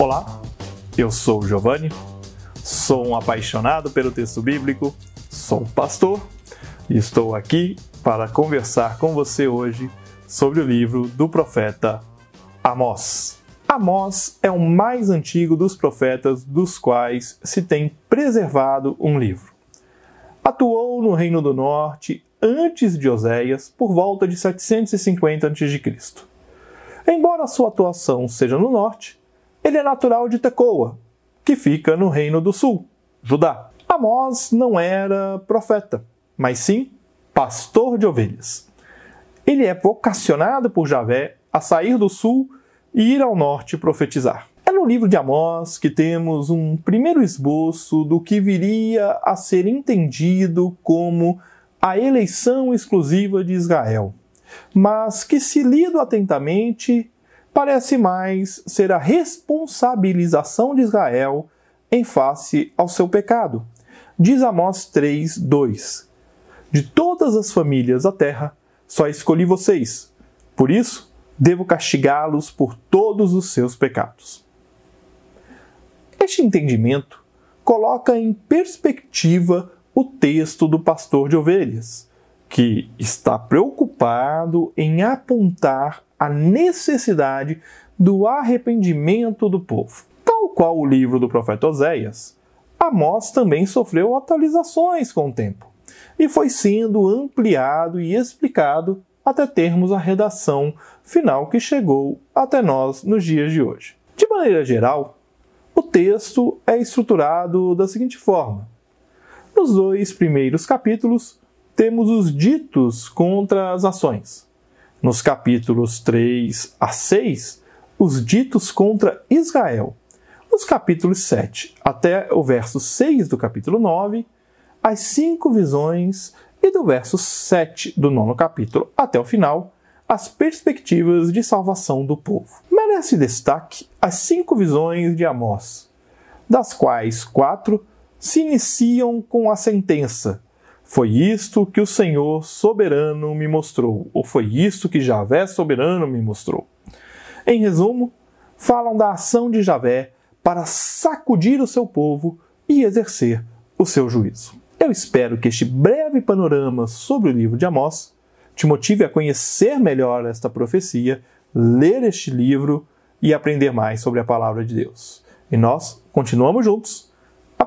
Olá, eu sou o Giovanni, sou um apaixonado pelo texto bíblico, sou pastor e estou aqui para conversar com você hoje sobre o livro do profeta Amós. Amós é o mais antigo dos profetas dos quais se tem preservado um livro. Atuou no Reino do Norte antes de Oséias, por volta de 750 a.C. Embora sua atuação seja no norte, ele é natural de Tecoa, que fica no Reino do Sul, Judá. Amós não era profeta, mas sim pastor de ovelhas. Ele é vocacionado por Javé a sair do sul e ir ao norte profetizar. É no livro de Amós que temos um primeiro esboço do que viria a ser entendido como a eleição exclusiva de Israel, mas que, se lido atentamente, parece mais ser a responsabilização de Israel em face ao seu pecado. Diz Amós 3, 2: De todas as famílias da terra, só escolhi vocês. Por isso, devo castigá-los por todos os seus pecados. Este entendimento coloca em perspectiva o texto do pastor de ovelhas, que está preocupado em apontar a necessidade do arrependimento do povo. Tal qual o livro do profeta Oséias, Amós também sofreu atualizações com o tempo e foi sendo ampliado e explicado até termos a redação final que chegou até nós nos dias de hoje. De maneira geral, o texto é estruturado da seguinte forma: nos dois primeiros capítulos, temos os ditos contra as ações. Nos capítulos 3 a 6, os ditos contra Israel. Nos capítulos 7 até o verso 6 do capítulo 9, as cinco visões e do verso 7 do nono capítulo até o final, as perspectivas de salvação do povo. Merece destaque as cinco visões de Amós, das quais quatro se iniciam com a sentença foi isto que o Senhor soberano me mostrou, ou foi isto que Javé soberano me mostrou. Em resumo, falam da ação de Javé para sacudir o seu povo e exercer o seu juízo. Eu espero que este breve panorama sobre o livro de Amós te motive a conhecer melhor esta profecia, ler este livro e aprender mais sobre a palavra de Deus. E nós continuamos juntos,